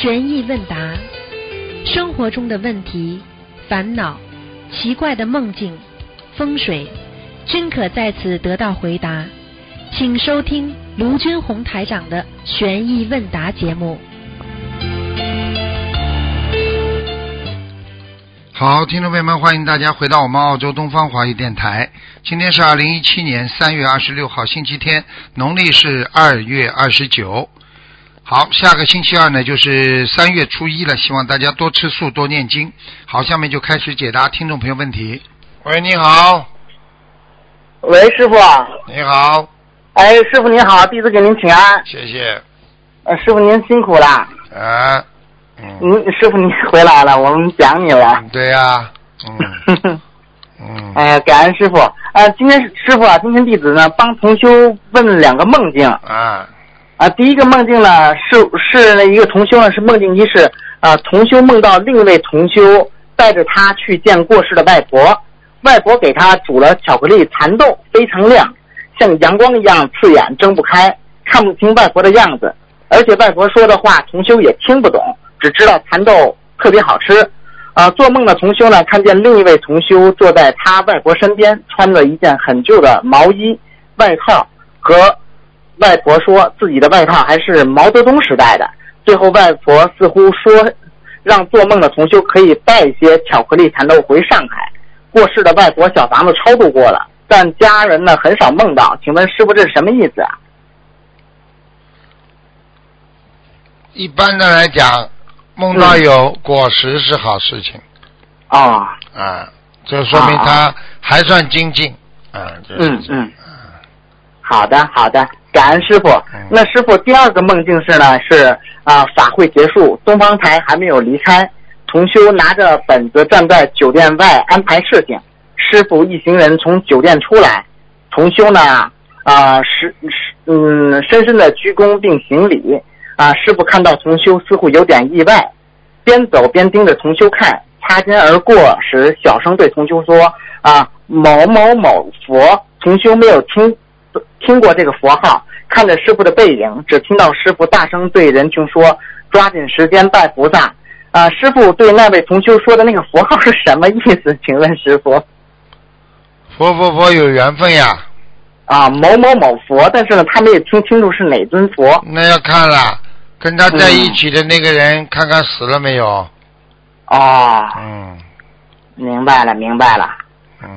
悬疑问答，生活中的问题、烦恼、奇怪的梦境、风水，均可在此得到回答。请收听卢军红台长的悬疑问答节目。好，听众朋友们，欢迎大家回到我们澳洲东方华语电台。今天是二零一七年三月二十六号，星期天，农历是二月二十九。好，下个星期二呢就是三月初一了，希望大家多吃素，多念经。好，下面就开始解答听众朋友问题。喂，你好，喂，师傅。你好，哎，师傅您好，弟子给您请安。谢谢。呃，师傅您辛苦了。啊，嗯，您师傅您回来了，我们想你了。对呀、嗯 嗯，哎呀，感恩师傅。呃，今天师傅啊，今天弟子呢帮同修问两个梦境啊，啊。第一个梦境呢是是那一个同修呢是梦境一是啊，同修梦到另一位同修带着他去见过世的外婆，外婆给他煮了巧克力蚕豆，非常亮，像阳光一样刺眼，睁不开，看不清外婆的样子，而且外婆说的话同修也听不懂，只知道蚕豆特别好吃。啊，做梦的同修呢，看见另一位同修坐在他外婆身边，穿着一件很旧的毛衣、外套，和外婆说自己的外套还是毛泽东时代的。最后，外婆似乎说，让做梦的同修可以带一些巧克力蚕豆回上海。过世的外婆小房子超度过了，但家人呢很少梦到。请问师傅这是什么意思啊？一般的来讲，梦到有果实是好事情。哦，啊，这说明他还算精进，啊，就是嗯嗯，好的好的，感恩师傅嗯。那师傅第二个梦境是呢是啊法会结束，东方台还没有离开，同修拿着本子站在酒店外安排事情。师傅一行人从酒店出来，同修呢啊是是嗯深深的鞠躬并行礼啊。师傅看到同修似乎有点意外，边走边盯着同修看，擦肩而过时，小声对同修说：“啊，某某某佛。”同修没有听听过这个佛号，看着师傅的背影，只听到师傅大声对人群说：“抓紧时间拜菩萨。”啊，师傅对那位同修说的那个佛号是什么意思？请问师傅？佛佛佛有缘分呀，啊，某某某佛，但是呢，他没有听清楚是哪尊佛。那要看了，跟他在一起的那个人，看看死了没有？哦，嗯明白了，明白了。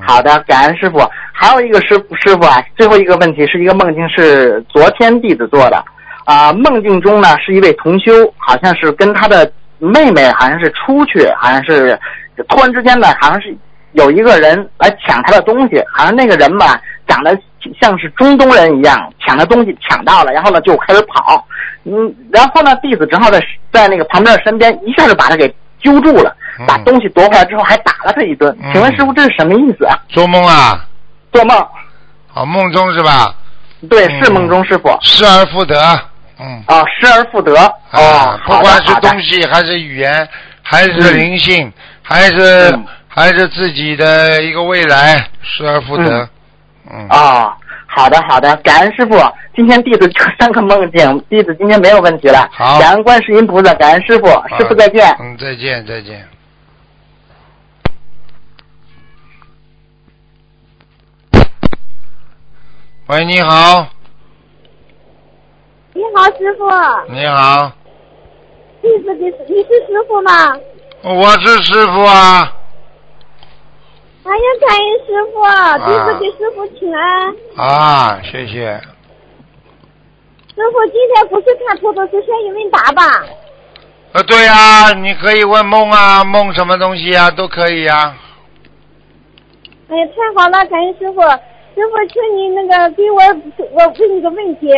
好的，感恩师傅。还有一个师师傅啊，最后一个问题是一个梦境，是昨天弟子做的。啊、梦境中呢是一位同修，好像是跟他的妹妹好像是出去，好像是突然之间呢，好像是有一个人来抢他的东西，好像那个人吧长得像是中东人一样，抢的东西抢到了，然后呢就开始跑，嗯，然后呢弟子正好在在那个旁边的身边，一下就把他给揪住了，把嗯东西夺回来之后还打了他一顿。嗯请问师傅这是什么意思啊？做梦啊，做梦，好梦中是吧？对，嗯是梦中师傅失而复得，嗯，啊，失而复得。哦啊，，不管是东西还是语言，还是嗯灵性，还是嗯还是自己的一个未来，失而复得，嗯，啊，好的好的，感恩师傅。今天弟子就三个梦境，弟子今天没有问题了。好感恩观世音菩萨，感恩师傅，师傅再见。嗯，再见，再见。喂，你好，你好，师傅，你好，弟子给你是师傅吗？我是师傅啊。哎呀，感恩师傅，弟子给师傅请安。啊，谢谢。师傅今天不是看图的是悬疑问答吧？呃，对呀、你可以问梦啊，梦什么东西啊，都可以呀、哎呀，太好了，感恩师傅。师傅，请你那个给我我问你个问题，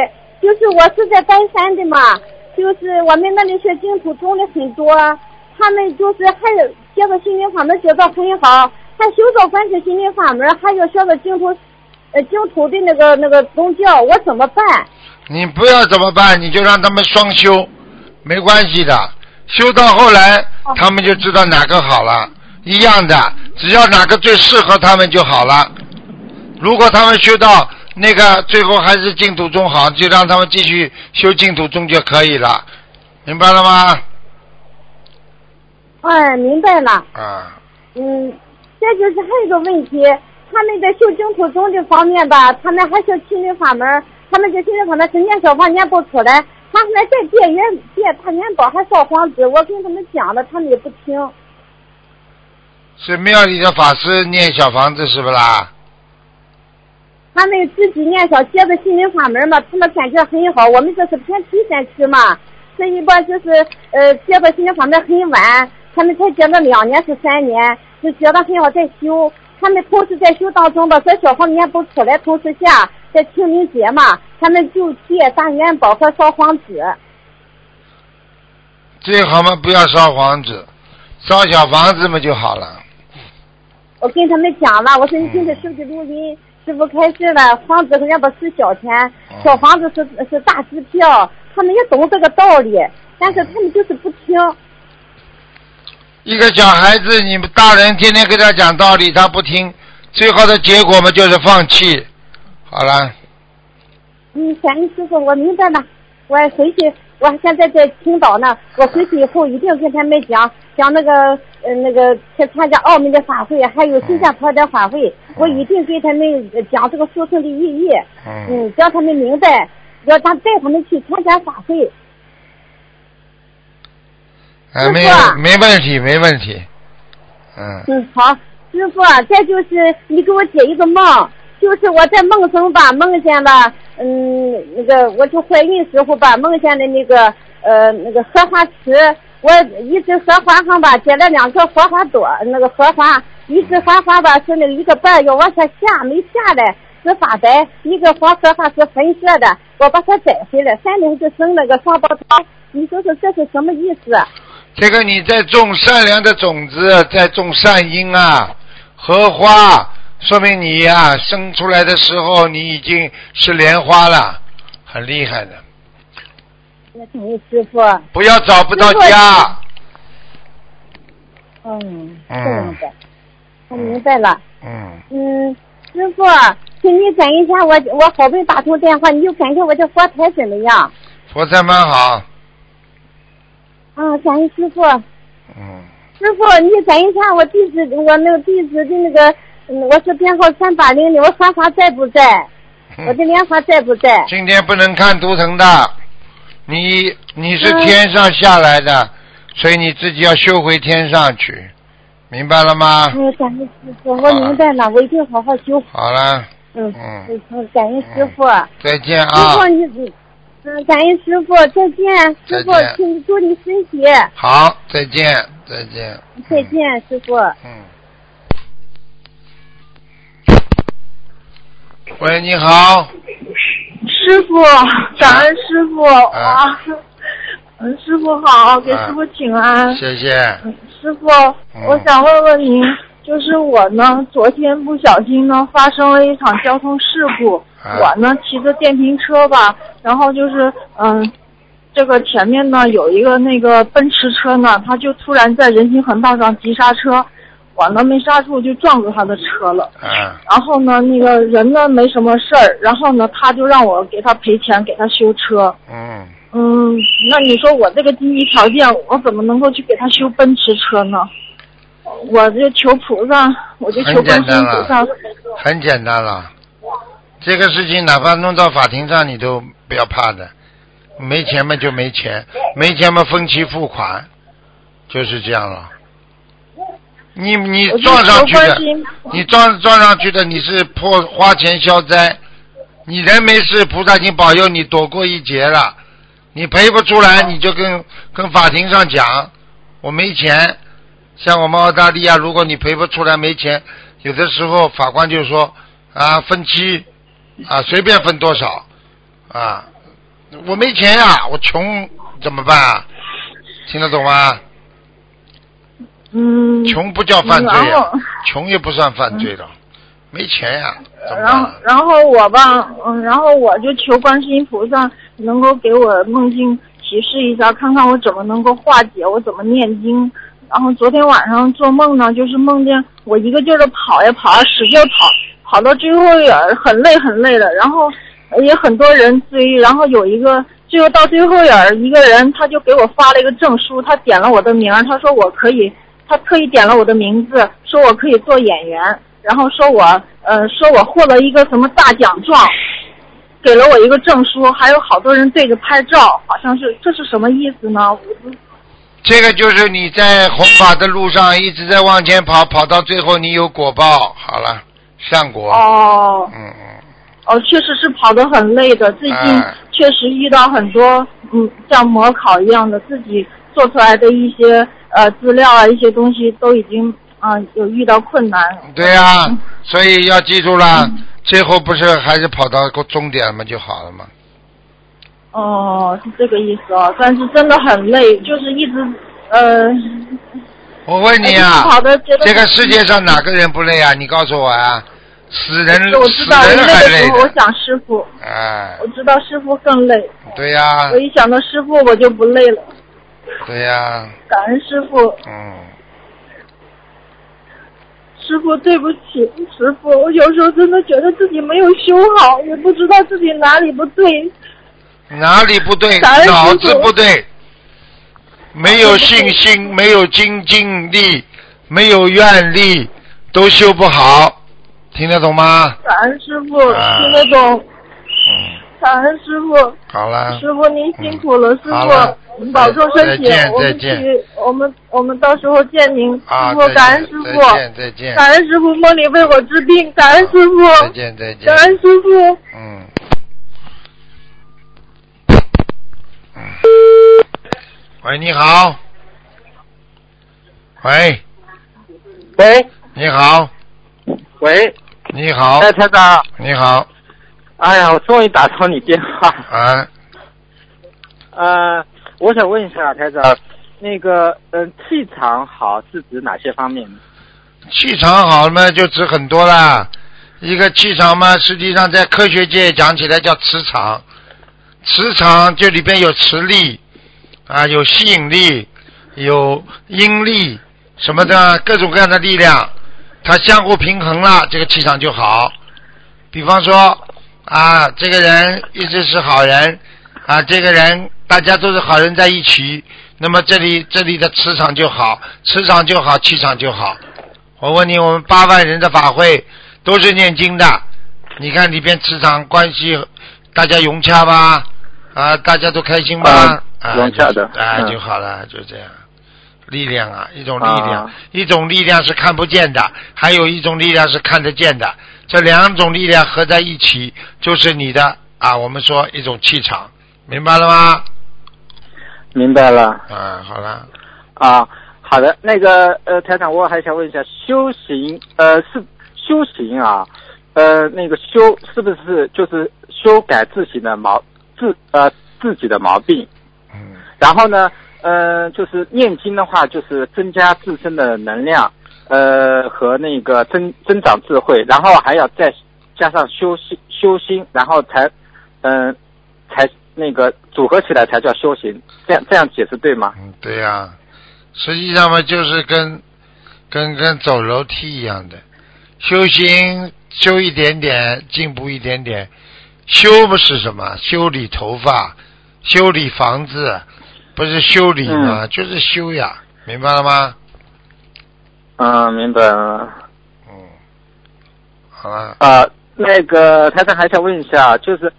就是我是在丹山的嘛，就是我们那里学净土宗的很多，他们就是还有学个心灵法门学的很好，还修造观世心灵法门，还有学个净土呃净土的那个那个宗教，我怎么办？你不要怎么办？你就让他们双修，没关系的。修到后来，他们就知道哪个好了，一样的，只要哪个最适合他们就好了。如果他们修到那个最后还是净土宗好，就让他们继续修净土宗就可以了，明白了吗？哎，明白了。啊，嗯，这就是还有一个问题，他们在修净土宗这方面吧，他们还是心灵法门，他们这心灵法门是念小房念不出来，他们在借元借他元宝还烧黄纸，我跟他们讲了，他们也不听。是庙里的法师念小房子是不啦？他们自己念小接的心灵法门嘛，他们感觉很好。我们这是偏僻山区嘛，这一般就是呃接的心灵法门很晚，他们才接了两年是三年，就觉得很好在修。他们同时在修当中吧，这小房念不出来，同时下在清明节嘛，他们就借大元宝和烧黄纸。最好嘛不要烧黄纸，烧小房子嘛就好了。我跟他们讲了，我说你听着手机录音，师傅开心了，房子人家不是小钱，小房子是是大支票，他们也懂这个道理，但是他们就是不听。一个小孩子，你们大人天天给他讲道理，他不听，最后的结果嘛就是放弃。好了，嗯，感恩师傅，我明白了。我回去，我现在在青岛呢。我回去以后一定跟他们讲讲那个呃那个去参加澳门的法会，还有新加坡的法会，我一定给他们讲这个诉讼的意义。嗯，嗯，叫他们明白，要他带他们去参加法会。啊，没师傅没问题，没问题。嗯，嗯，好，师傅，再就是你给我解一个梦，就是我在梦中吧，梦见了，嗯，那个我就怀孕时候吧，梦见的那个呃那个荷花池，我一只荷花上吧结了两个荷花朵，那个荷花，一只荷花吧是那一个瓣要往下下，没下来。是发白，一个黄荷花是粉色的，我把它摘回来，三年就生了个双胞胎。你说说这是什么意思？这个你在种善良的种子，在种善因啊，荷花，说明你呀、生出来的时候你已经是莲花了，很厉害的。那请问师傅，不要找不到家。嗯，这嗯样的，我明白了。嗯，嗯，师傅，请你等一下我，我好不容易打通电话，你就感觉我这佛台怎么样？佛台蛮好。啊，感恩师傅，嗯，师傅，你等一下我地址，我那个地址的那个，嗯，我是编号三八零零，我花花在不在？我的莲花在不在？今天不能看图腾的，你你是嗯天上下来的，所以你自己要修回天上去，明白了吗？嗯，感恩师傅，我明白了，我一定好好修。好了，嗯嗯，嗯，感恩师傅。再见师啊傅，！你你，嗯，感恩师傅，再见，师傅请祝你身体，好，再见，再见。再见，师傅。嗯。喂，你好，师傅，感恩师傅啊！嗯，师傅好，给师傅请安。谢谢。嗯师傅，我想问问您，就是我呢，昨天不小心呢发生了一场交通事故，啊我呢骑着电瓶车吧，然后就是嗯。这个前面呢有一个那个奔驰车呢，他就突然在人行横道上急刹车，我呢没刹住就撞住他的车了。嗯，然后呢，那个人呢没什么事儿，然后呢，他就让我给他赔钱，给他修车。嗯，嗯，那你说我这个经济条件，我怎么能够去给他修奔驰车呢？我就求菩萨，我就求观音菩萨。很简单了。这个事情哪怕弄到法庭上，你都不要怕的。没钱嘛就没钱，没钱嘛分期付款，就是这样了。你你撞上去的你撞撞上去的，你是破花钱消灾，你人没事，菩萨已经保佑你躲过一劫了。你赔不出来，你就跟跟法庭上讲，我没钱。像我们澳大利亚，如果你赔不出来没钱，有的时候法官就说啊分期啊随便分多少啊，我没钱呀、我穷怎么办啊？听得懂吗？嗯。穷不叫犯罪穷也不算犯罪了，没钱呀、然后然后我吧，嗯，然后我就求观世音菩萨能够给我梦境提示一下，看看我怎么能够化解，我怎么念经。然后昨天晚上做梦呢，就是梦见我一个劲儿的跑呀跑呀，使劲跑，跑到最后也很累很累了，然后也很多人追，然后有一个最后到最后眼儿，一个人他就给我发了一个证书，他点了我的名儿，他说我可以，他特意点了我的名字，说我可以做演员，然后说我呃说我获了一个什么大奖状，给了我一个证书，还有好多人对着拍照，好像是这是什么意思呢？这个就是你在弘法的路上一直在往前跑，跑到最后你有果报，好了，善果。哦嗯嗯，哦，确实是跑得很累的，最近哎确实遇到很多嗯像模考一样的，自己做出来的一些呃资料啊一些东西都已经啊、有遇到困难。对呀、嗯所以要记住了，最后不是还是跑到个终点嘛就好了嘛。哦，是这个意思哦，但是真的很累，就是一直呃。我问你啊这个世界上哪个人不累啊？你告诉我啊，死人死我知道，累人还累的时候我。想师傅，哎我，知道师傅更累，对呀、我一想到师傅我就不累了，对呀、感恩师傅。嗯，师傅，对不起，师傅，我有时候真的觉得自己没有修好，也不知道自己哪里不对。哪里不对？脑子不对，没有信心，没有精进力，没有愿力，都修不好，听得懂吗？感恩师傅，啊听得懂。嗯，感恩师傅，好了。师傅您辛苦了，师傅您保重身体再见，我们再见去，我们我们到时候见您，啊，师傅再见感恩师傅，再见，再见，感恩师傅梦里为我治病，感恩师傅再傅，见，再见感。恩师傅。嗯。嗯。喂，你好。喂，喂你好，喂，你好，哎，台长，你好，哎呀，我终于打通你电话。啊，呃，我想问一下台长，那个，嗯、气场好是指哪些方面？气场好了嘛，就指很多啦。一个气场嘛，实际上在科学界讲起来叫磁场，磁场就里边有磁力啊，有吸引力，有阴力什么的各种各样的力量，它相互平衡了，这个气场就好。比方说啊，这个人一直是好人啊，这个人大家都是好人在一起，那么这里这里的磁场就好，磁场就好，气场就好。我问你，我们八万人的法会都是念经的，你看里边磁场关系，大家融洽吧？啊，大家都开心吧？融洽的就啊嗯就好了，就这样。力量啊，一种力量，啊一种力量是看不见的，还有一种力量是看得见的。这两种力量合在一起，就是你的啊，我们说一种气场，明白了吗？明白了。啊，好了，啊，好的，那个呃，台长，我还想问一下，修行呃是修行啊，呃那个修是不是就是修改自己的毛自呃自己的毛病？嗯，然后呢，呃，就是念经的话，就是增加自身的能量，呃，和那个增增长智慧，然后还要再加上修心修心，然后才，嗯、才那个组合起来才叫修行。这样这样解释对吗？嗯，对呀、实际上嘛，就是跟跟跟走楼梯一样的，修心修一点点，进步一点点。修不是什么？修理头发，修理房子，不是修理吗？就是修呀，明白了吗？嗯，明白了。嗯，好了，啊，那个台长还想问一下，就是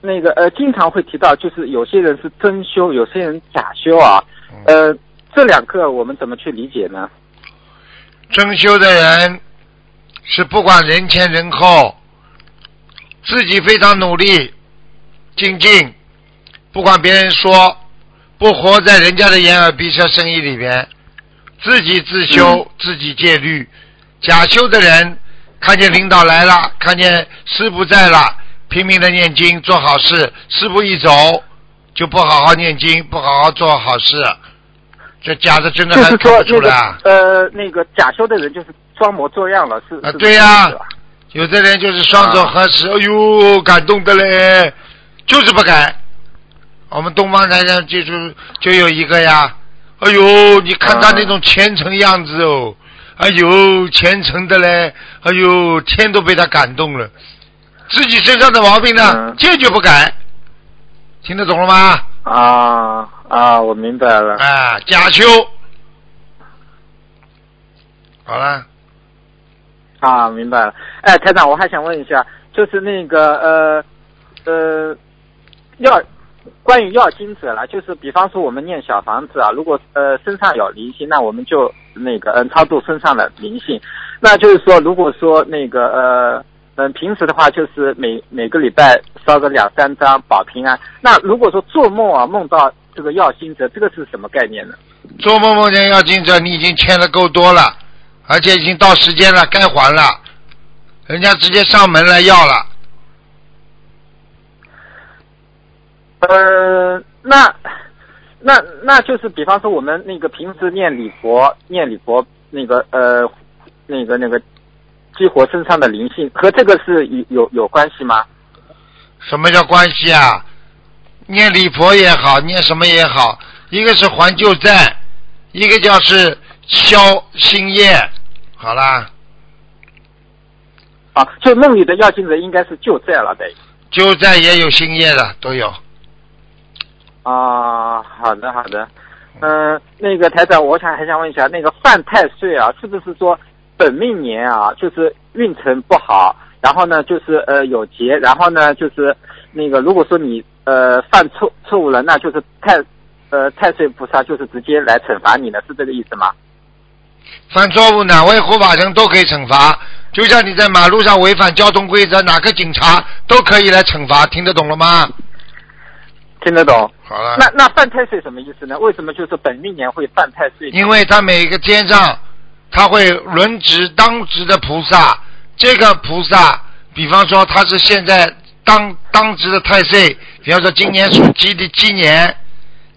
那个呃，经常会提到，就是有些人是真修，有些人假修啊。呃，这两个我们怎么去理解呢？真修的人是不管人前人后，自己非常努力精进，不管别人说，不活在人家的眼耳鼻舌身意里边，自己自修，自己戒律。假修的人看见领导来了，看见师傅在了，拼命的念经做好事，师傅一走就不好好念经，不好好做好事，这假的真的就是还看说那个不出来啊。呃，那个假修的人就是装模作样了，是啊对呀有的人就是双手啊合十，哎呦，感动的嘞，就是不改。我们东方台上就是就有一个呀，哎呦，你看他那种虔诚样子哦，哎呦，虔诚的嘞，哎呦，天都被他感动了。自己身上的毛病呢，嗯坚决不改，听得懂了吗？啊啊，我明白了。啊，假修。好了，啊，明白了。哎，台长，我还想问一下，就是那个呃呃，要关于要金者了，就是比方说我们念小房子啊，如果呃身上有灵性，那我们就那个嗯超度身上的灵性。那就是说，如果说那个呃嗯平时的话，就是每每个礼拜烧个两三张保平安。那如果说做梦啊梦到这个要金者，这个是什么概念呢？做梦梦见要金者，你已经欠的够多了，而且已经到时间了，该还了，人家直接上门来要了。呃，那那那就是比方说我们那个平时念礼佛，念礼佛那个呃那个那个激活身上的灵性，和这个是有有有关系吗？什么叫关系啊？念礼佛也好，念什么也好，一个是还旧债，一个叫是消新业。好啦，啊，就梦里的要经者应该是旧债了呗。旧债也有新业的，都有。啊，好的好的，嗯、那个台长，我想还想问一下，那个犯太岁啊，是不是说本命年啊，就是运程不好，然后呢，就是呃有劫，然后呢，就是那个如果说你呃犯错错误了，那就是太呃太岁菩萨就是直接来惩罚你呢，是这个意思吗？犯错误哪位护法神都可以惩罚，就像你在马路上违反交通规则，哪个警察都可以来惩罚，听得懂了吗？听得懂？好了，那那犯太岁什么意思呢？为什么就是本命年会犯太岁？因为他每个天上他会轮值当值的菩萨，这个菩萨，比方说他是现在当当值的太岁，比方说今年属鸡的鸡年，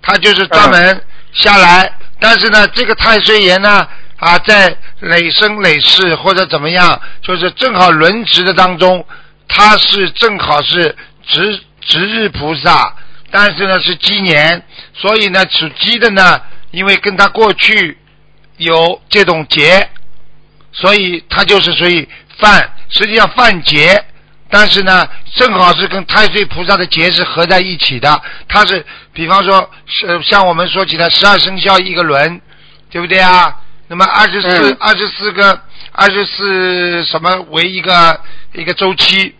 他就是专门下来，但是呢，这个太岁爷呢啊，在累生累世或者怎么样，就是正好轮值的当中，他是正好是值值日菩萨，但是呢是鸡年，所以呢属鸡的呢，因为跟他过去有这种劫，所以他就是属于犯，实际上犯劫，但是呢正好是跟太岁菩萨的劫是合在一起的，它是比方说是像我们说起来十二生肖一个轮，对不对啊？那么二十四嗯二十四个二十四什么为一个一个周期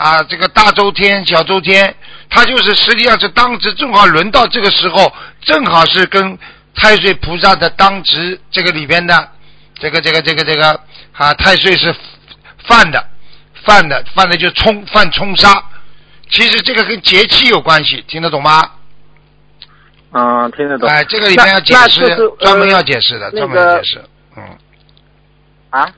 啊？这个大周天、小周天，它就是实际上是当值正好轮到这个时候，正好是跟太岁菩萨的当值这个里边的这个这个这个这个啊太岁是犯的犯的犯的就冲犯冲杀。其实这个跟节气有关系，听得懂吗？嗯，听得懂。哎，这个里面要解释那那就是呃专门要解释的，那专门要解释，嗯。啊，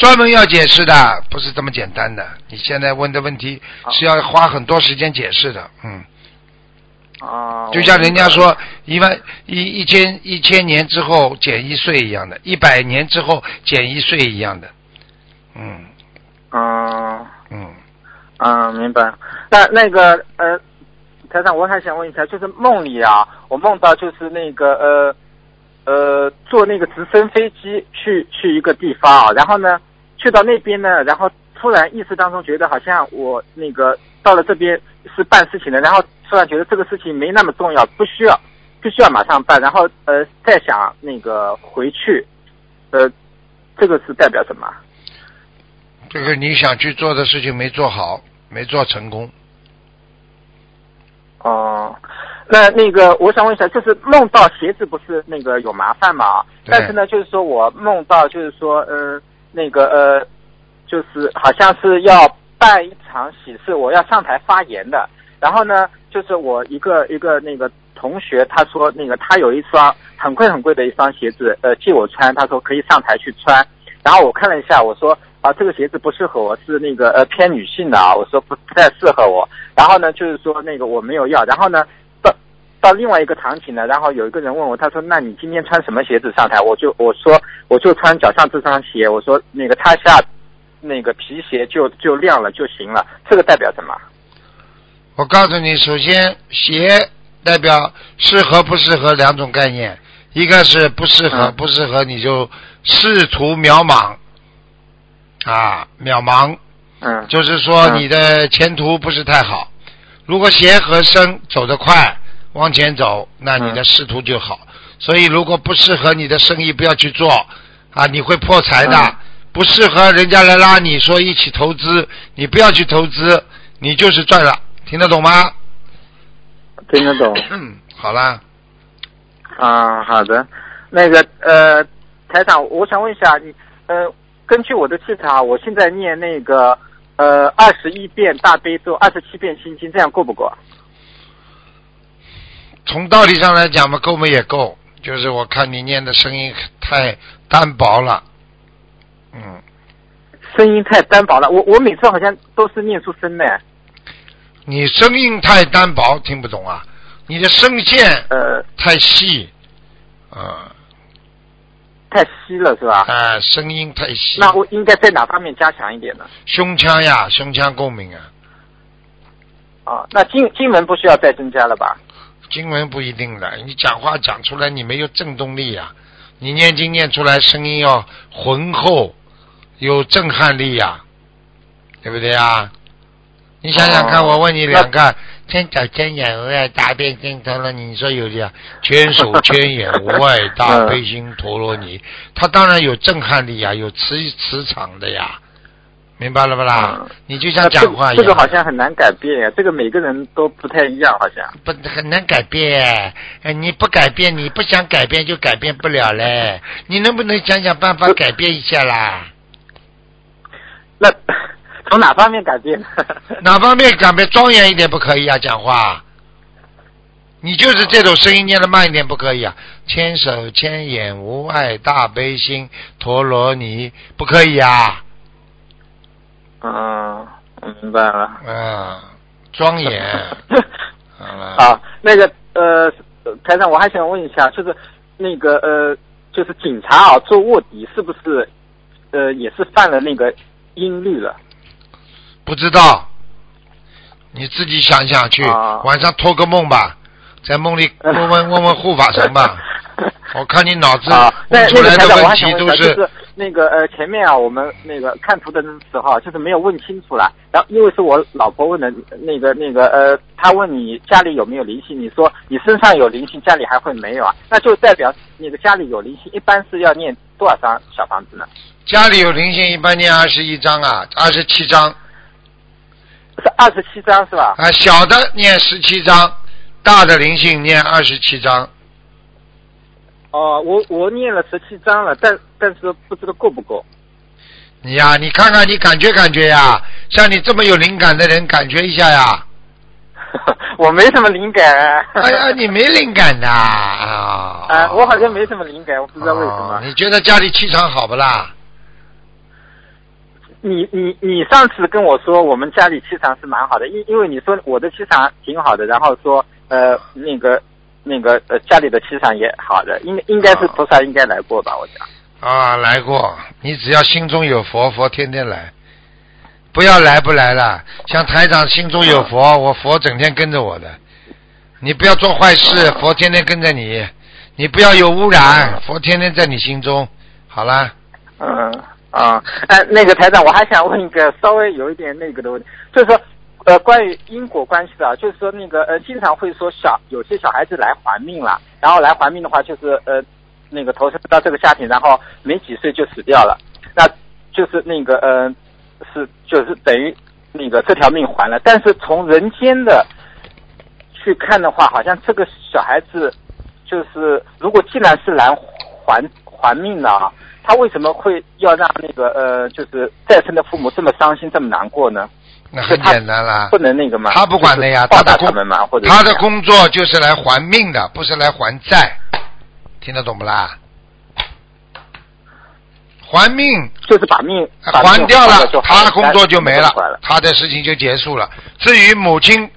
专门要解释的，不是这么简单的。你现在问的问题是要花很多时间解释的，嗯，啊，就像人家说一万一一千一千年之后减一岁一样的，一百年之后减一岁一样的，嗯。嗯嗯，嗯，明白。那那个呃，台长，我还想问一下，就是梦里啊，我梦到就是那个呃呃，坐那个直升飞机去去一个地方啊，然后呢，去到那边呢，然后突然意识当中觉得好像我那个到了这边是办事情的，然后突然觉得这个事情没那么重要，不需要必须要马上办，然后呃再想那个回去，呃，这个是代表什么？这个你想去做的事情没做好，没做成功，哦，那那个我想问一下，就是梦到鞋子不是那个有麻烦嘛？对但是呢，就是说我梦到就是说，嗯、那个呃，就是好像是要办一场喜事，我要上台发言的。然后呢，就是我一个一个那个同学，他说那个他有一双很贵很贵的一双鞋子，呃，借我穿，他说可以上台去穿。然后我看了一下，我说啊，这个鞋子不适合我，是那个呃偏女性的啊，我说不太适合我。然后呢，就是说那个我没有要。然后呢，到到另外一个场景呢，然后有一个人问我，他说：“那你今天穿什么鞋子上台？”我就我说我就穿脚上这双鞋，我说那个擦下那个皮鞋就就亮了就行了。这个代表什么？我告诉你，首先鞋代表适合不适合两种概念，一个是不适合，嗯不适合你就仕途渺茫啊，渺茫，嗯就是说嗯你的前途不是太好。如果鞋和身走得快，往前走，那你的仕途就好。所以，如果不适合你的生意，不要去做啊，你会破财的。嗯不适合人家来拉你说一起投资，你不要去投资，你就是赚了，听得懂吗？听得懂。嗯，好啦，啊，好的。那个呃，台长，我想问一下你，呃，根据我的气场，我现在念那个呃二十一遍大悲咒，二十七遍心经，这样够不够啊？从道理上来讲嘛，够嘛也够，就是我看你念的声音太单薄了，嗯，声音太单薄了，我我每次好像都是念出声的。你声音太单薄，听不懂啊，你的声线呃，太细，啊、太稀了是吧？啊，声音太细，那我应该在哪方面加强一点呢？胸腔呀，胸腔共鸣啊，啊，那经经文不需要再增加了吧？经文不一定的，你讲话讲出来你没有震动力呀、你念经念出来声音要浑厚，有震撼力呀、对不对啊？你想想看，哦我问你两个，千手千眼无碍大悲心陀罗尼，你说有这样？千手千眼无碍大 悲心陀罗尼，它当然有震撼力呀，有磁磁场的呀，明白了不啦？嗯你就像讲话一样，这个好像很难改变呀，这个每个人都不太一样，好像。不很难改变，呃你不改变，你不想改变就改变不了嘞。你能不能想想办法改变一下啦？那从哪方面改变？哪方面改变庄严一点不可以啊？讲话，你就是这种声音念的慢一点不可以啊？千手千眼无碍大悲心陀罗尼不可以啊？嗯，我明白了。啊，庄严，好了，啊，那个呃，台长，我还想问一下，就是那个呃，就是警察啊做卧底是不是呃也是犯了那个音律了？不知道，你自己想想去，啊晚上托个梦吧，在梦里 问问问问护法神吧。我看你脑子问出来的问题都是那个呃，前面啊，我们那个看图的时候啊，就是没有问清楚了。然后因为是我老婆问的，那个那个呃，她问你家里有没有灵性，你说你身上有灵性，家里还会没有啊？那就代表那个家里有灵性，一般是要念多少张小房子呢？家里有灵性，一般念二十一张啊，二十七张是二十七张是吧？啊，小的念十七张，大的灵性念二十七章。哦，我我念了十七章了，但但是不知道够不够。你呀、你看看，你感觉感觉呀，像你这么有灵感的人，感觉一下呀。我没什么灵感。哎呀，你没灵感的啊！啊，我好像没什么灵感，我不知道为什么。哦你觉得家里气场好不啦？你你你上次跟我说我们家里气场是蛮好的，因因为你说我的气场挺好的，然后说呃那个那个呃家里的气场也好的，应应该是菩萨应该来过吧，我想。啊，来过。你只要心中有佛，佛天天来。不要来不来了，像台长心中有佛，我佛整天跟着我的。你不要做坏事，佛天天跟着你。你不要有污染，佛天天在你心中。好啦，嗯啊，哎，那个台长，我还想问一个稍微有一点那个的问题，就是说，呃，关于因果关系的，就是说那个呃，经常会说小有些小孩子来还命了，然后来还命的话，就是呃，那个投生到这个家庭，然后没几岁就死掉了，那就是那个呃，是就是等于那个这条命还了，但是从人间的去看的话，好像这个小孩子就是如果既然是来还还命的啊。他为什么会要让那个呃，就是再生的父母这么伤心、这么难过呢？那很简单啦不。能那个吗？他不管的呀，就是他的工他的工作就是来还命的，不是来还债。听得懂不啦？还命就是把命还掉了他工作就没了，他的事情就结束了。至于母亲，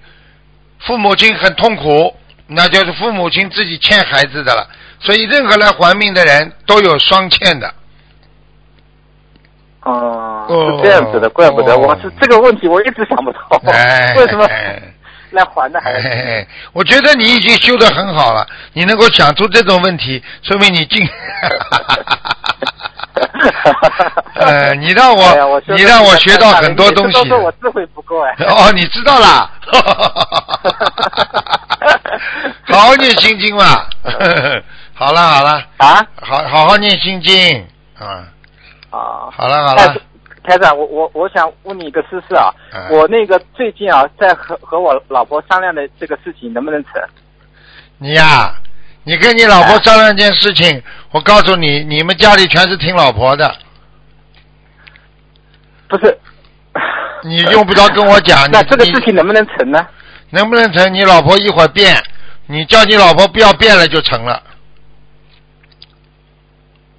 父母亲很痛苦，那就是父母亲自己欠孩子的了。所以，任何来还命的人都有双欠的。哦，哦是这样子的，怪不得哦我是这个问题我一直想不通，哎，为什么哎 来还的还哎是？哎，我觉得你已经修得很好了，你能够想出这种问题，说明你进。呃，你让我，哎我你让我学到很多东西都说我智慧不够哎。哦，你知道啦，好好念心经嘛。好了好了，啊好好好念心经啊。啊！好了好哎了，台长，我我我想问你一个私事啊，嗯我那个最近啊，在和和我老婆商量的这个事情能不能成？你呀、你跟你老婆商量一件事情，我告诉你，你们家里全是听老婆的，不是，你用不着跟我讲。那这个事情能不能成呢？能不能成？你老婆一会儿变，你叫你老婆不要变了就成了。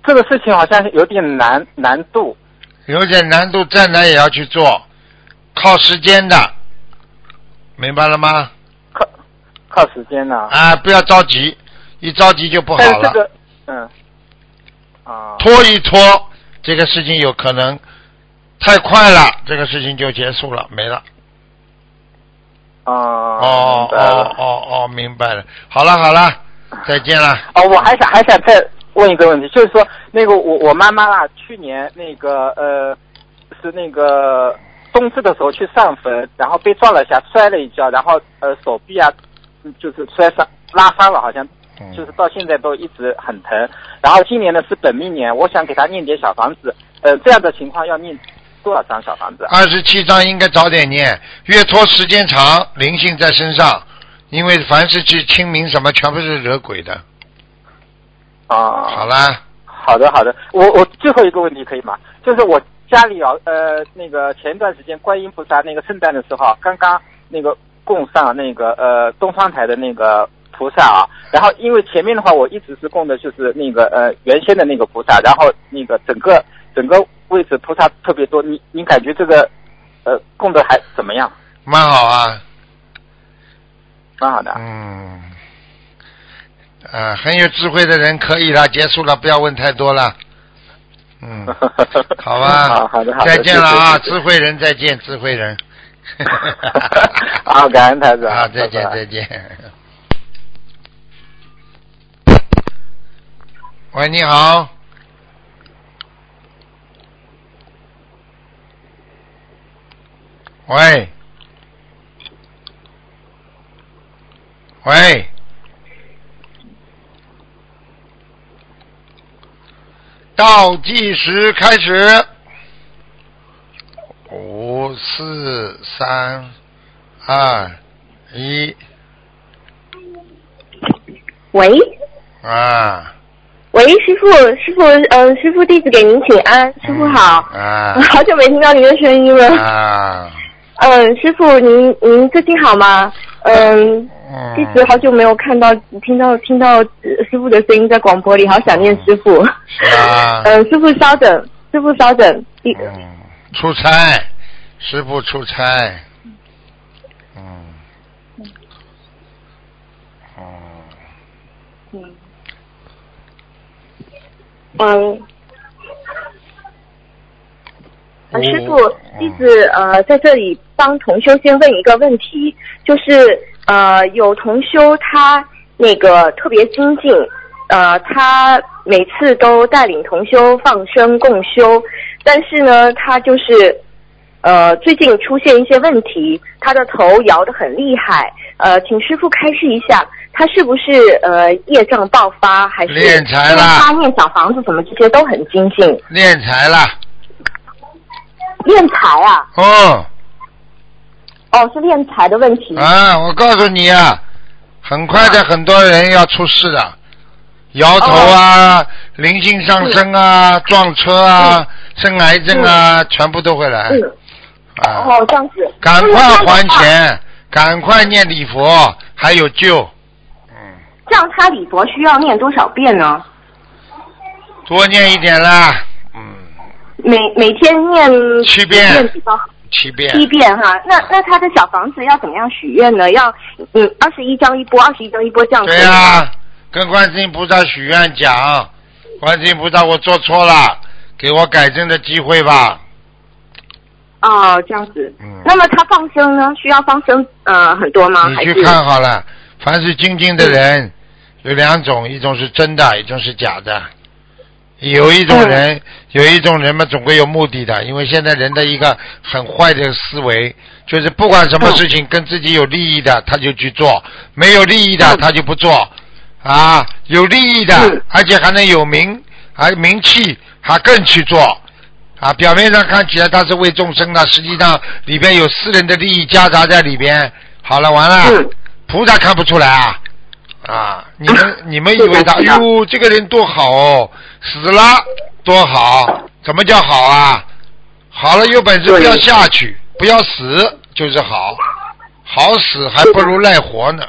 这个事情好像有点难难度。有点难度，再难也要去做，靠时间的，明白了吗？靠靠时间呢、啊，不要着急，一着急就不好了。这个，嗯，啊，拖一拖，这个事情有可能太快了，这个事情就结束了，没了。啊，哦哦哦哦，明白了。好了好了，再见了。哦，我还想还想再问一个问题，就是说那个我我妈妈啦，去年那个呃是那个冬至的时候去上坟，然后被撞了一下，摔了一跤，然后呃手臂啊嗯就是摔伤拉伤了，好像嗯就是到现在都一直很疼。然后今年呢是本命年，我想给她念点小房子，呃这样的情况要念多少张小房子？二十七张应该早点念，越拖时间长，灵性在身上，因为凡是去清明什么，全部是惹鬼的。啊，好啦，好的，好的，我我最后一个问题可以吗？就是我家里啊，呃，那个前一段时间观音菩萨那个圣诞的时候啊，刚刚那个供上那个呃东方台的那个菩萨啊，然后因为前面的话我一直是供的就是那个呃原先的那个菩萨，然后那个整个整个位置菩萨特别多，你你感觉这个呃供的还怎么样？蛮好啊，蛮好的。嗯，啊，很有智慧的人可以了，结束了，不要问太多了。嗯，好吧，好好的好的再见了啊，智慧人再见，智慧人。好，感恩台长。好，再见再见。喂，你好。喂。喂。倒计时开始。五、四、三、二、一喂啊喂，师傅，师傅，嗯、师傅弟子给您请安，师傅好，啊 好久没听到您的声音了。啊嗯，师傅，您您最近好吗？嗯，弟子嗯，好久没有看到、听到、听到呃师傅的声音在广播里，好想念师傅。是啊嗯，师傅稍等，师傅稍等，一。嗯，出差，师傅出差，嗯，嗯，嗯。啊，师傅嗯，弟子呃在这里帮同修先问一个问题，就是呃有同修他那个特别精进，呃他每次都带领同修放生共修，但是呢他就是呃最近出现一些问题，他的头摇得很厉害，呃请师傅开示一下，他是不是呃业障爆发，还是练财啦他念小房子什么这些都很精进，练财啦，练财啊？哦，哦，是练财的问题。啊，我告诉你啊，很快的，很多人要出事的，摇头啊，灵性上升啊，撞车啊，生癌症啊，全部都会来嗯，啊！哦，这样子。赶快还。钱，赶快念礼佛，还有救。嗯，这样他礼佛需要念多少遍呢？多念一点啦。嗯，每每天念七遍念比较好七遍。七遍哈。那那他的小房子要怎么样许愿呢？要嗯二十一张一波，二十一张一波这样对子。呀、跟观世音菩萨许愿讲，观世音菩萨，我做错了，给我改正的机会吧。哦，这样子。嗯那么他放生呢？需要放生呃很多吗？你去看好了，凡是精进的人有两种，一种是真的，一种是假的。有一种人，有一种人嘛，总归有目的的，因为现在人的一个很坏的思维，就是不管什么事情跟自己有利益的，他就去做；没有利益的，嗯他就不做。啊，有利益的嗯，而且还能有名，还名气，还更去做。啊，表面上看起来他是为众生的，实际上里边有私人的利益夹杂在里边。好了，完了，嗯菩萨看不出来啊！啊，你们 你们以为他，是的是的哎呦，这个人多好哦，死了多好，怎么叫好啊？好了，有本事不要下去，不要死就是好，好死还不如赖活呢。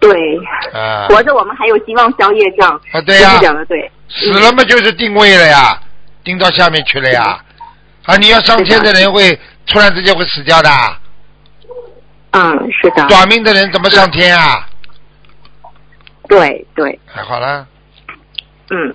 对，啊，活着我们还有希望消业障。啊对呀讲的对。死了嘛就是定位了呀，定到下面去了呀。啊，你要上天的人会突然之间会死掉的，嗯，是的。短命的人怎么上天啊？对对。还，好了，嗯，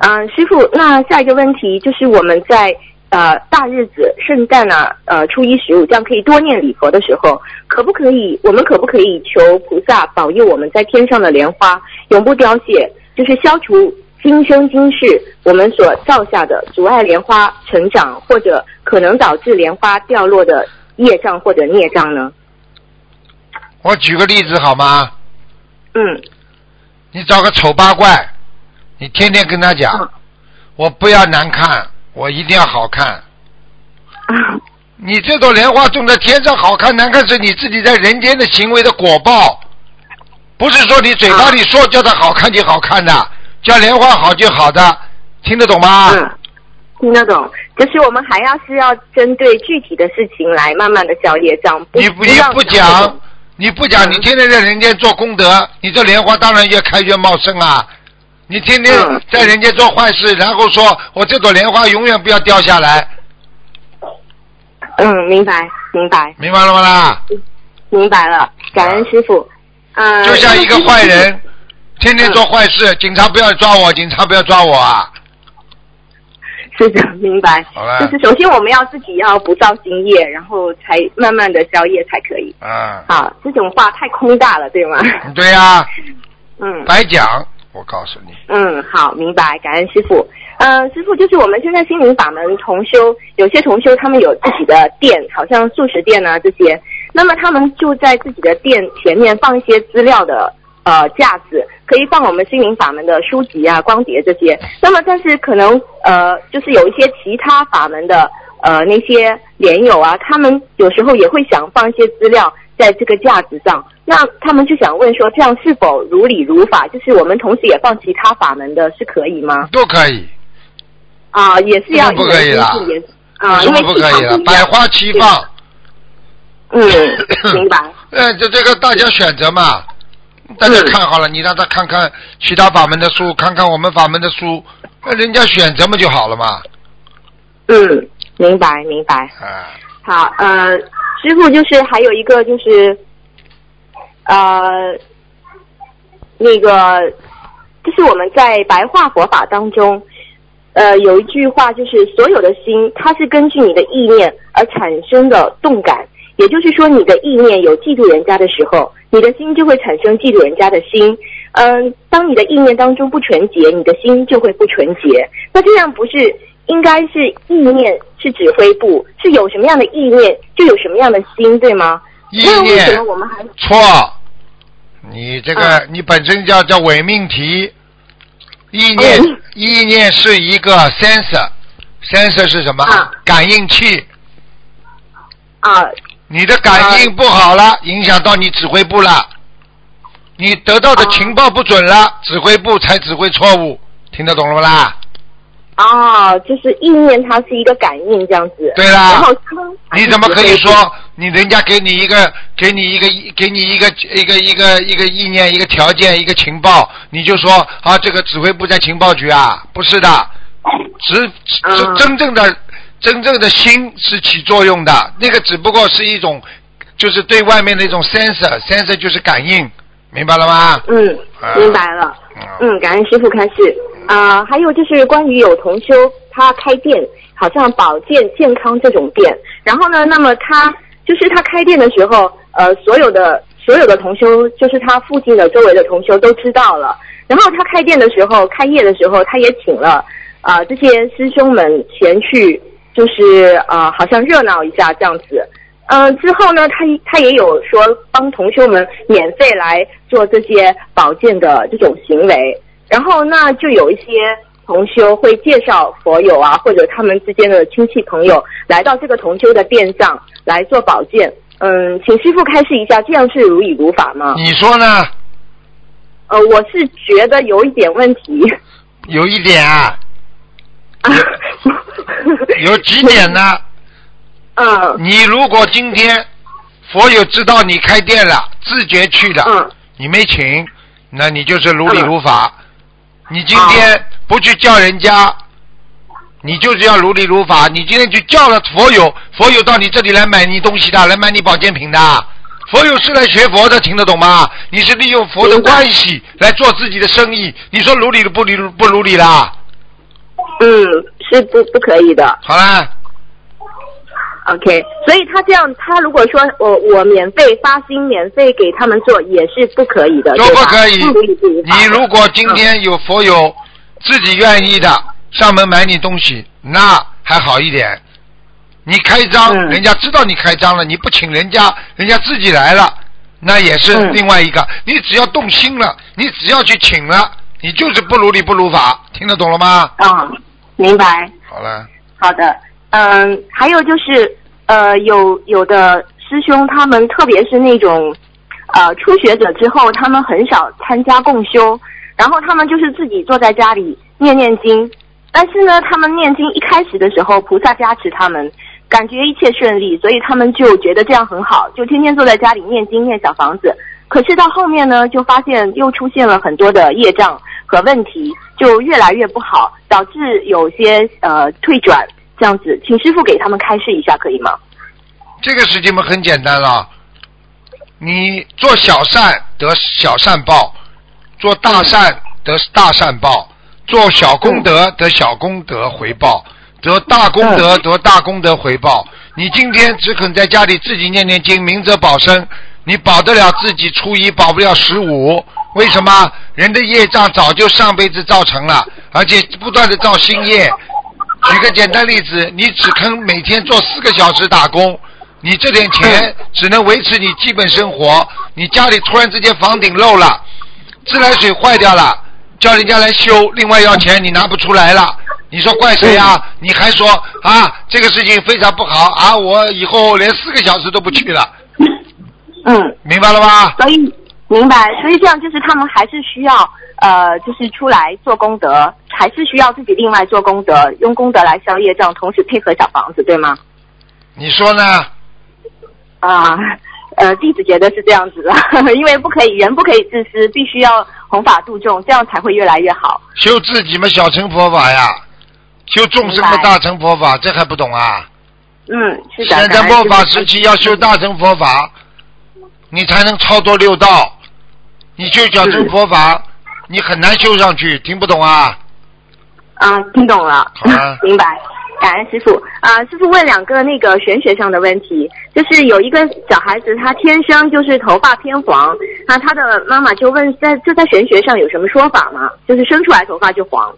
嗯、师傅，那下一个问题就是我们在呃大日子、圣诞啊、呃初一十五这样可以多念礼佛的时候，可不可以？我们可不可以求菩萨保佑我们在天上的莲花永不凋谢，就是消除今生今世我们所造下的阻碍莲花成长或者可能导致莲花掉落的业障或者孽障呢？我举个例子好吗？嗯你找个丑八怪，你天天跟他讲，嗯我不要难看，我一定要好看。啊 你这朵莲花种在天上好看难看是你自己在人间的行为的果报，不是说你嘴巴里说叫它好看就好看的，叫莲花好就好的，听得懂吗？嗯，听得懂。就是我们还要是要针对具体的事情来慢慢的消业障，不你不你不讲，你不讲，嗯你天天在人间做功德，你这莲花当然越开越茂盛啊！你天天嗯在人家做坏事，然后说我这朵莲花永远不要掉下来，嗯，明白明白明白了吗啦？明白了，感恩师傅。嗯、就像一个坏人，天天做坏事，嗯警察不要抓我，警察不要抓我啊！是的，明白。好了就是首先我们要自己要不造新业，然后才慢慢的消业才可以。啊，好，这种话太空大了，对吗？对呀、嗯。白讲，我告诉你，嗯，好，明白，感恩师傅。呃，师傅，就是我们现在心灵法门同修，有些同修他们有自己的店，好像素食店啊这些，那么他们就在自己的店前面放一些资料的呃架子，可以放我们心灵法门的书籍啊、光碟这些。那么，但是可能呃，就是有一些其他法门的呃那些莲友啊，他们有时候也会想放一些资料在这个架子上。那他们就想问说，这样是否如理如法？就是我们同时也放其他法门的，是可以吗？都可以，啊，也是要不可以啦啊，因为不可以了百花齐放。嗯，明白。呃，这这个大家选择嘛，大家嗯看好了，你让他看看其他法门的书，看看我们法门的书，那人家选择嘛就好了嘛。嗯，明白明白。啊，好，呃，师傅就是还有一个就是，呃，那个就是我们在白话佛法当中，呃，有一句话就是所有的心，它是根据你的意念而产生的动感。也就是说，你的意念有嫉妒人家的时候，你的心就会产生嫉妒人家的心。嗯，当你的意念当中不纯洁，你的心就会不纯洁。那这样不是应该是意念是指挥部，是有什么样的意念就有什么样的心，对吗？意那为什念么我们还错，你这个、你本身叫叫伪命题，意念、哦 意念是一个 sensor，sensor 是什么？啊感应器。啊你的感应不好了，影响到你指挥部了。你得到的情报不准了，指挥部才指挥错误，听得懂了不啦？啊，就是意念它是一个感应这样子。对啦然后你怎么可以说你人家给你一个给你一个给你一个一个一个一个意念一个条件一个情报，你就说啊这个指挥部在情报局啊？不是的，只只嗯真正的真正的心是起作用的，那个只不过是一种就是对外面的一种 sensor，sensor 就是感应，明白了吗？嗯啊，明白了。嗯，感恩师傅开示。啊、还有就是关于有同修他开店，好像保健健康这种店，然后呢，那么他就是他开店的时候，呃，所有的所有的同修，就是他附近的周围的同修都知道了。然后他开店的时候，开业的时候，他也请了啊、这些师兄们前去，就是啊、好像热闹一下这样子。嗯、之后呢，他他也有说帮同修们免费来做这些保健的这种行为。然后那就有一些同修会介绍佛友啊，或者他们之间的亲戚朋友来到这个同修的殿上来做保健。嗯，请师傅开示一下，这样是如理如法吗？你说呢？呃，我是觉得有一点问题。有一点啊，有几点呢？嗯你如果今天佛友知道你开店了，自觉去的，嗯你没请，那你就是如理如法。你今哦天不去叫人家，你就是要如理如法。你今天去叫了佛友，佛友到你这里来买你东西的，来买你保健品的。佛友是来学佛的，听得懂吗？你是利用佛的关系来做自己的生意，你说如理不如不如理啦？嗯，是不不可以的。好啦，OK，所以他这样，他如果说我我免费发心，免费给他们做，也是不可以的，都不可以你如果今天有佛友自己愿意的上门买你东西，那还好一点。你开张，嗯人家知道你开张了，你不请人家，人家自己来了，那也是嗯另外一个。你只要动心了，你只要去请了，你就是不如理不如法，听得懂了吗？啊、明白。好了，好的，嗯，还有就是，呃，有有的师兄他们，特别是那种呃初学者之后，他们很少参加共修，然后他们就是自己坐在家里念念经，但是呢，他们念经一开始的时候，菩萨加持他们。感觉一切顺利，所以他们就觉得这样很好，就天天坐在家里念经念小房子。可是到后面呢，就发现又出现了很多的业障和问题，就越来越不好，导致有些呃退转这样子。请师傅给他们开示一下，可以吗？这个事情嘛很简单了，你做小善得小善报，做大善得大善报，做小功德得小功德回报，得大功德得大功德回报。你今天只肯在家里自己念念经，明哲保身，你保得了自己初一，保不了十五。为什么？人的业障早就上辈子造成了，而且不断的造新业。举个简单例子，你只肯每天做四个小时打工，你这点钱只能维持你基本生活。你家里突然之间房顶漏了，自来水坏掉了，叫人家来修，另外要钱你拿不出来了，你说怪谁啊？你还说啊这个事情非常不好啊，我以后连四个小时都不去了，嗯，明白了吧？所以明白，所以这样就是他们还是需要呃，就是出来做功德，还是需要自己另外做功德，用功德来消业障，同时配合小房子，对吗？你说呢？啊，呃，弟子觉得是这样子的，因为不可以人不可以自私，必须要弘法度众，这样才会越来越好。修自己嘛，小乘佛法呀；修众生的大乘佛法，这还不懂啊？嗯，是的。现在末法时期要修大乘佛法，你才能超脱六道。你修小乘佛法，你很难修上去，听不懂啊？啊，听懂了好啊，明白。感恩师傅啊，师傅问两个那个玄学上的问题，就是有一个小孩子他天生就是头发偏黄，那他的妈妈就问在这在玄学上有什么说法吗？就是生出来头发就黄。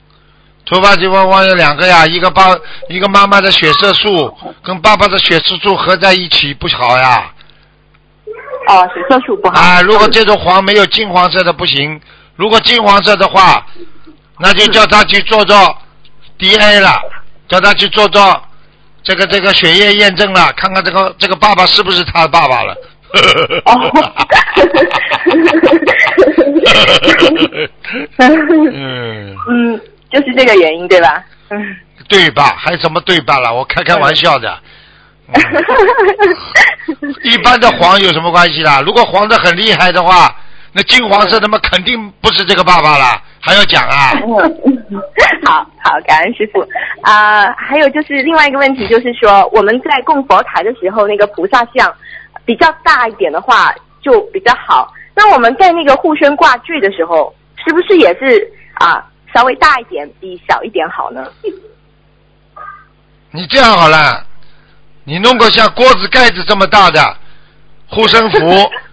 头发就光光有两个呀，一个爸一个妈妈的血色素跟爸爸的血色素合在一起不好呀。哦，血色素不好。啊，如果这种黄没有金黄色的不行，如果金黄色的话，那就叫他去做做 DNA 了，叫他去做做这个这个血液验证了，看看这个这个爸爸是不是他的爸爸了。哦嗯，嗯，就是这个原因对吧？嗯。对吧？还什么对吧了？我开开玩笑的。嗯一般的黄有什么关系啦？如果黄的很厉害的话，那金黄色的嘛肯定不是这个爸爸了，还要讲啊？好好，感恩师傅啊、还有就是另外一个问题，就是说我们在供佛台的时候，那个菩萨像比较大一点的话就比较好。那我们在那个护身挂坠的时候，是不是也是啊、稍微大一点比小一点好呢？你这样好了，你弄个像锅子盖子这么大的护身符，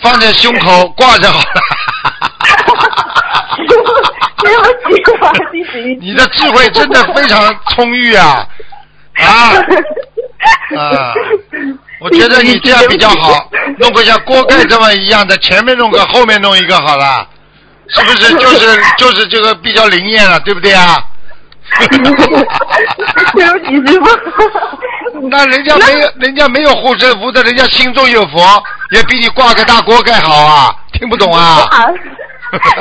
放在胸口 挂着好了。对不起，我弟子一你的智慧真的非常充裕啊 啊！啊，我觉得你这样比较好，弄个像锅盖这么一样的，前面弄个，后面弄一个好了，是不是？就是就是这个比较灵验了，对不对啊？对不起，师傅。那人家没有，人家没有护身符的，人家心中有佛，也比你挂个大锅盖好啊！听不懂啊？好，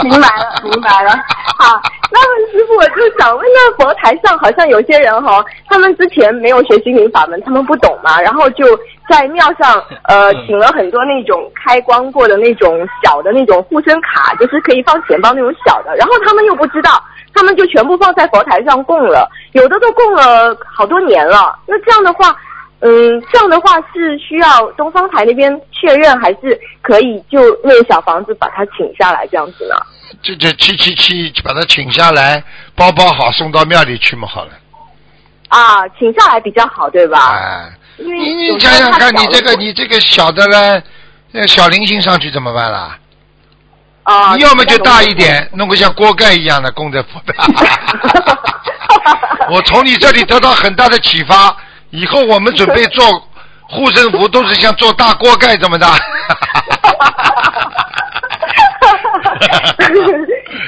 明白了，明白了。好，那么师傅，我就想问，那佛台上好像有些人哈，他们之前没有学心灵法门，他们不懂嘛，然后就在庙上呃请了很多那种开光过的那种小的那种护身卡，就是可以放钱包那种小的，然后他们又不知道，他们就全部放在佛台上供了，有的都供了好多年了。那这样的话。嗯，这样的话是需要东方台那边确认，还是可以就那个小房子把它请下来这样子呢？这这七七七，把它请下来，包包好送到庙里去嘛，好了。啊，请下来比较好，对吧？哎，因为你你想想看，你这个你这个小的呢，那小零星上去怎么办啦？啊，你要么就大一点，弄个像锅盖一样的供在佛台。我从你这里得到很大的启发，以后我们准备做护身符都是像做大锅盖这么大。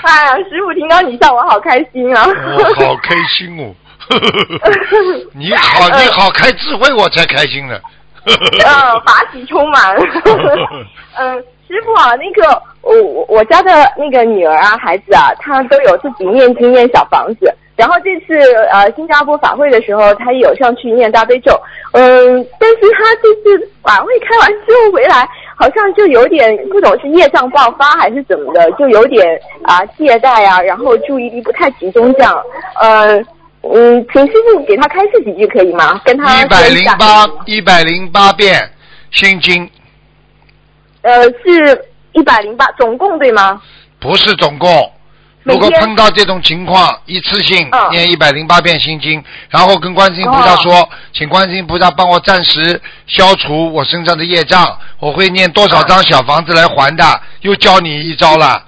哎呀，师傅听到你笑，我好开心啊！我好开心哦！你好，你好，开智慧我才开心呢。嗯，法喜充满。嗯，师傅啊，那个我我我家的那个女儿啊，孩子啊，他都有自己念经念小房子。然后这次呃新加坡法会的时候，他也有上去念大悲咒。嗯，但是他这次法会开完之后回来，好像就有点不懂是业障爆发还是怎么的，就有点啊懈怠啊，然后注意力不太集中这样。嗯嗯，请师傅给他开示几句可以吗？跟他一百零八，一百零八遍心经，呃，是一百零八，总共对吗？不是总共。如果碰到这种情况，一次性嗯念一百零八遍心经，然后跟观世音菩萨说，请观世音菩萨帮我暂时消除我身上的业障，我会念多少张小房子来还的，又教你一招了，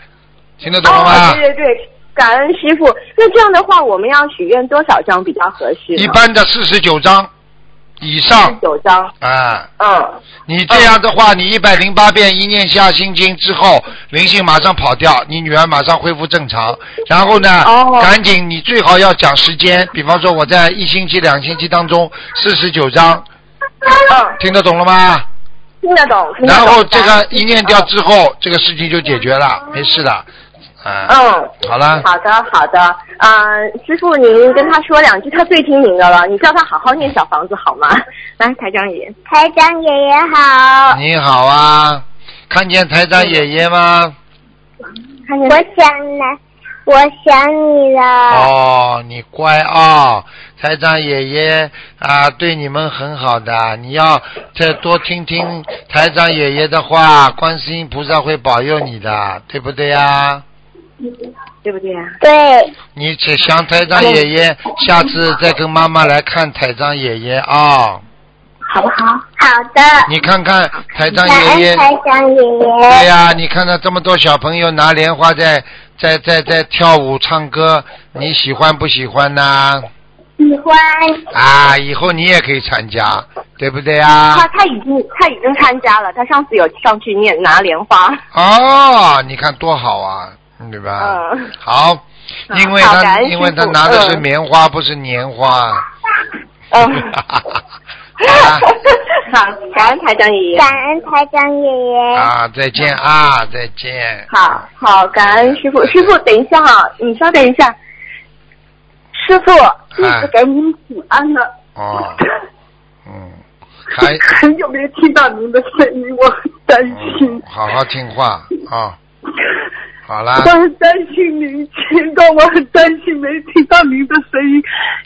听得懂了吗？哦，对对对，感恩师傅。那这样的话，我们要许愿多少张比较合适？一般的四十九章以上，九张。啊，嗯，你这样的话，你一百零八遍一念下心经之后，灵性马上跑掉，你女儿马上恢复正常。然后呢，哦赶紧你最好要讲时间，比方说我在一星期、两星期当中四十九章，嗯，听得懂了吗？听得懂。然后这个一念掉之后，这个事情就解决了，没事的。啊，嗯，好了，好的好的。嗯，师傅您跟他说两句，他最听您的了。你叫他好好念小房子好吗？来，台长爷。台长爷爷好，你好啊，看见台长爷爷吗？看见我想来，我想你了。哦，你乖啊、台长爷爷啊，对你们很好的，你要再多听听台长爷爷的话，观世音菩萨会保佑你的，对不对呀、对不对啊？对，你只想台长爷爷，下次再跟妈妈来看台长爷爷啊、好不好？好的。你看看台长爷爷恩，台长爷爷。对呀、你看到这么多小朋友拿莲花在在在在跳舞唱歌，你喜欢不喜欢呢？喜欢。啊，以后你也可以参加，对不对啊、他他已经他已经参加了，他上次有上去念拿莲花。哦，你看多好啊，对吧？嗯好，因为他因为他拿的是嗯棉花，不是年花。嗯。啊好，感恩台长爷爷。感恩台长爷爷。啊，再见啊，再见。好好，感恩师傅。师傅，等一下哈，你稍等一下。师傅，弟哎子给您请安了。哦，嗯，还很久没听到您的声音，我很担心嗯，，好好听话啊。好啦我，很担心您听到，我很担心没听到您的声音。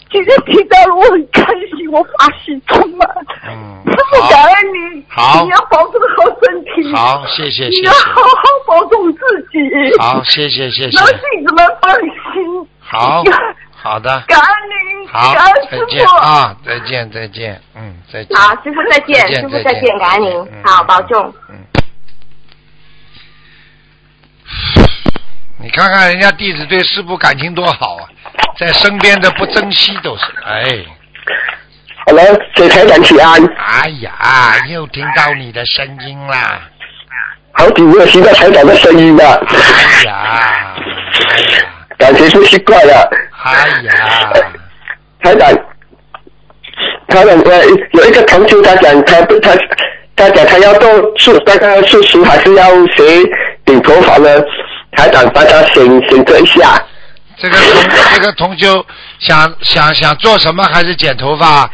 今天听到了，我很开心，我发喜充满。嗯师傅，好感恩您，好你要保重好身体，好，谢谢谢你要好好保重自己，好，谢谢谢谢让，弟子们放心。好，好的，感恩您，好感恩，再师见傅。啊，再见再见，嗯，再见。好，师傅再见，师傅再见，感恩您嗯，好，保重。嗯，你看。看看人家弟子对师傅感情多好啊，在身边的不珍惜都是，哎，好了，给台长请安。哎呀，又听到你的声音啦，好久没有听到台长的声音了，哎呀，哎呀，感觉是奇怪了。哎呀，台长，台长，呃，有一个同学他讲他他他讲他要做素那个素食还是要学顶头发呢？台长大家选选择一下。这个同这个同修想想想做什么？还是剪头发？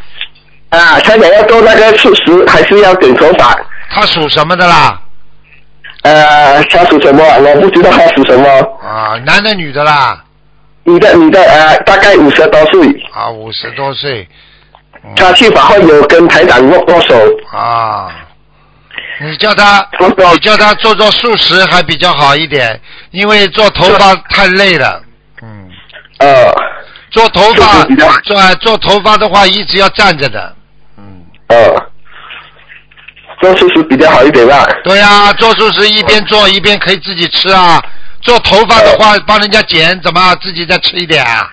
啊，他想要做那个素食还是要剪头发？他属什么的啦？呃，他属什么？我不知道他属什么。啊，男的女的啦？女的女的呃，大概五十多岁。啊，五十多岁。嗯他去法会有跟台长握握手。啊，你叫他，你叫他做做素食还比较好一点，因为做头发太累了。嗯，呃做头发做做头发的话，一直要站着的。嗯，呃，做素食比较好一点吧。对呀、做素食一边做一边可以自己吃啊。做头发的话，帮人家剪，怎么自己再吃一点啊？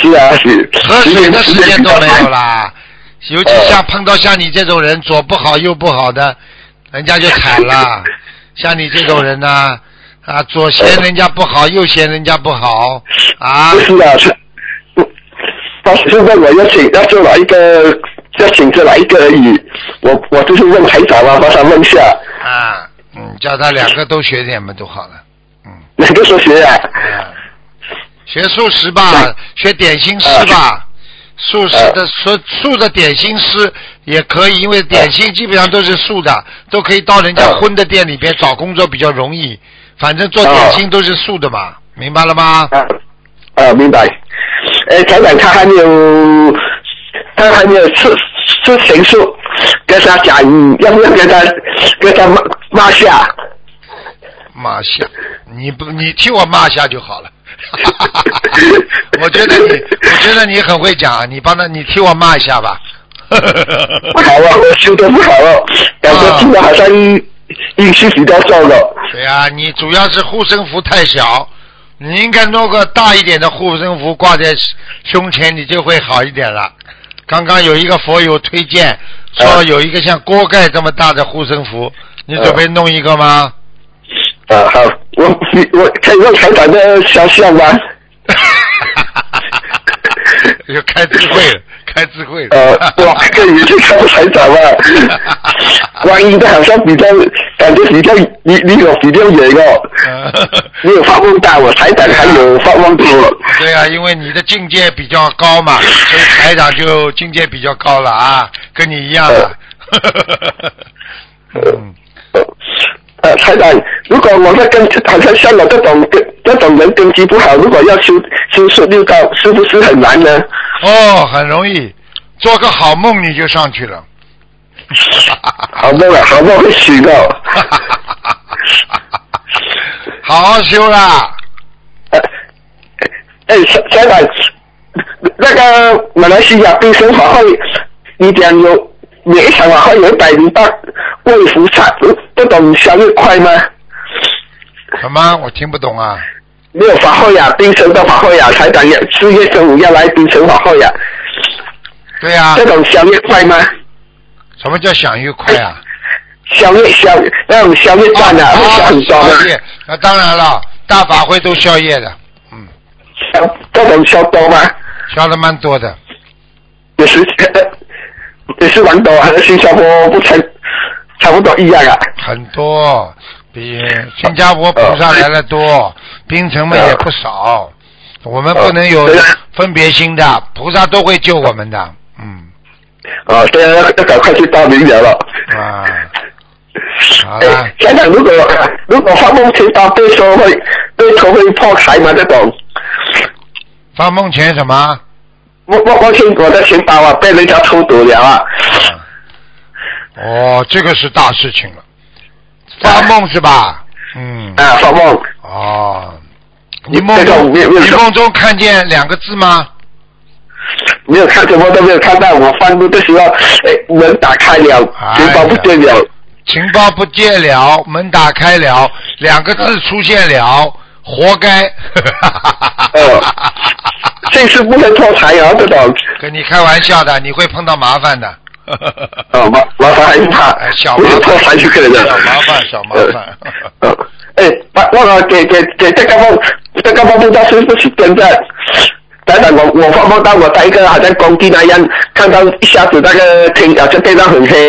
是啊，是。喝水的时间都没有了。啦。尤其像碰到像你这种人，左不好右不好的，人家就惨了。像你这种人呢、啊，左嫌人家不好，右嫌人家不好，啊不，是啊，是。他只是问我要请要做哪一个，要请这哪一个而已。我我就是问台长啊，帮他问一下，啊，嗯，叫他两个都学点嘛，都好了。嗯哪个都学啊？啊，学素食吧，学点心师吧。素食的素素的点心师也可以，因为点心基本上都是素的，都可以到人家荤的店里边找工作比较容易。反正做点心都是素的嘛，明白了吗？啊啊，明白。哎，台长他还没有，他还没有吃吃成素，跟他讲，要不要跟他跟他骂骂下？骂下，你不你替我骂下就好了。我觉得你，我觉得你很会讲，你帮他，你替我骂一下吧。不好啊，我修的不好了，感觉听的好像运气比较重了。对啊、你主要是护身符太小，你应该弄个大一点的护身符挂在胸前，你就会好一点了。刚刚有一个佛友推荐说有一个像锅盖这么大的护身符，你准备弄一个吗？啊，好，我我可以用台长的肖像吗？又开智慧了，开智慧了。呃，我这个也是看台长嘛，观音的好像比较感觉比较离离我比较远哦，你有发梦大，我台长还有发梦多。对啊、因为你的境界比较高嘛，所以台长就境界比较高了啊，跟你一样的。嗯，呃，台长，如果我的根好像像我这种根这种人根基不好，如果要修修十六道，是不是很难呢？哦，很容易，做个好梦你就上去了。好梦啊，好梦会醒的。好好修啦。哎，台台长，那个马来西亚冰神法会，你讲有每一场法会有一百零八位菩萨，不懂相越快吗？什么？我听不懂啊。没有法会呀、冰城的法会呀、台长也四月十五要来冰城法会呀、对呀、这种相越快吗？什么叫享越快啊？消灭消那种消灭战啊，会消很多吗？宵夜，那当然了，大法会都宵夜的，嗯消这种消多吗？消的蛮多的。也是也是蛮多，和新加坡不差差不多一样啊。很多，比新加坡菩萨来的多，槟城嘛也不少。我们不能有分别心的，菩萨都会救我们的。嗯，啊，对啊，要要赶快去报名了了。啊，好了哎，，想想如果如果发梦前八被说会对头会破财吗？这种，发梦前什么？我我我钱我的钱包啊被人家偷走了啊。哦，这个是大事情了。发梦是吧？嗯。啊，发梦。哦，你梦这中你梦中看见两个字吗？没有看什么都没有看到，我翻录的时候，哎，门打开了，钱包不见了。情报不见了，门打开了，两个字出现了，活该。哦 这次不能脱财啊，这种。跟你开玩笑的，你会碰到麻烦的。哦，麻麻烦还是怕哎，小麻烦，财就可以了。小麻烦，小麻烦。呃，哎，把忘了给给给这个梦，这个梦不知道是不是真的。等等，我我发梦到我在一个好像工地那样，看到一下子那个天好像天上很黑，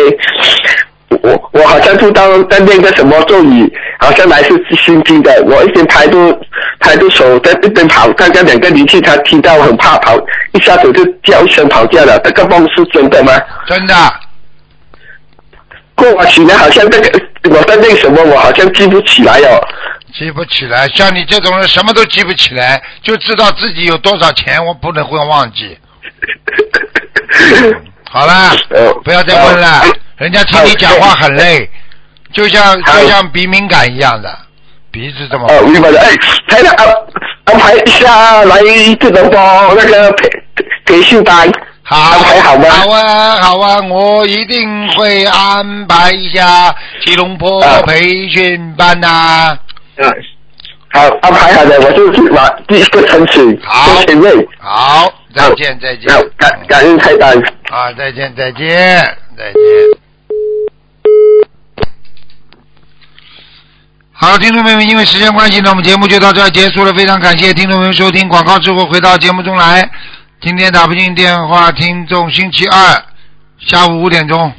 我我好像不知道在念个什么咒语，好像来自心经的，我一边抬着抬着手在一边跑，刚刚两个灵气他听到很怕跑，一下子就叫一声跑掉了，这个梦是真的吗？真的，过我起来好像这个我在念什么，我好像记不起来哦。记不起来。像你这种人，什么都记不起来，就知道自己有多少钱，我不能会忘记。好啦，呃不要再问了呃，人家听你讲话很累，就像好就像鼻敏感一样的，鼻子这么哦，明白了。哎，台长安安排一下来这个包那个培培训班，好，安排好吗？好啊，好啊，我一定会安排一下吉隆坡啊培训班呐、嗯，好，安排好的，我就是把第一个城市好做前位。好，再见，再见。感感恩台长。啊，再见，再见，再见。好，听众朋友们，因为时间关系呢，我们节目就到这儿结束了。非常感谢听众朋友收听广告之后回到节目中来。今天打不进电话，听众星期二下午五点钟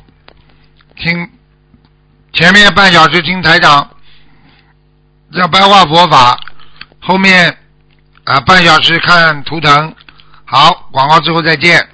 听前面半小时听台长讲白话佛法，后面啊半小时看图腾。好，广告之后再见。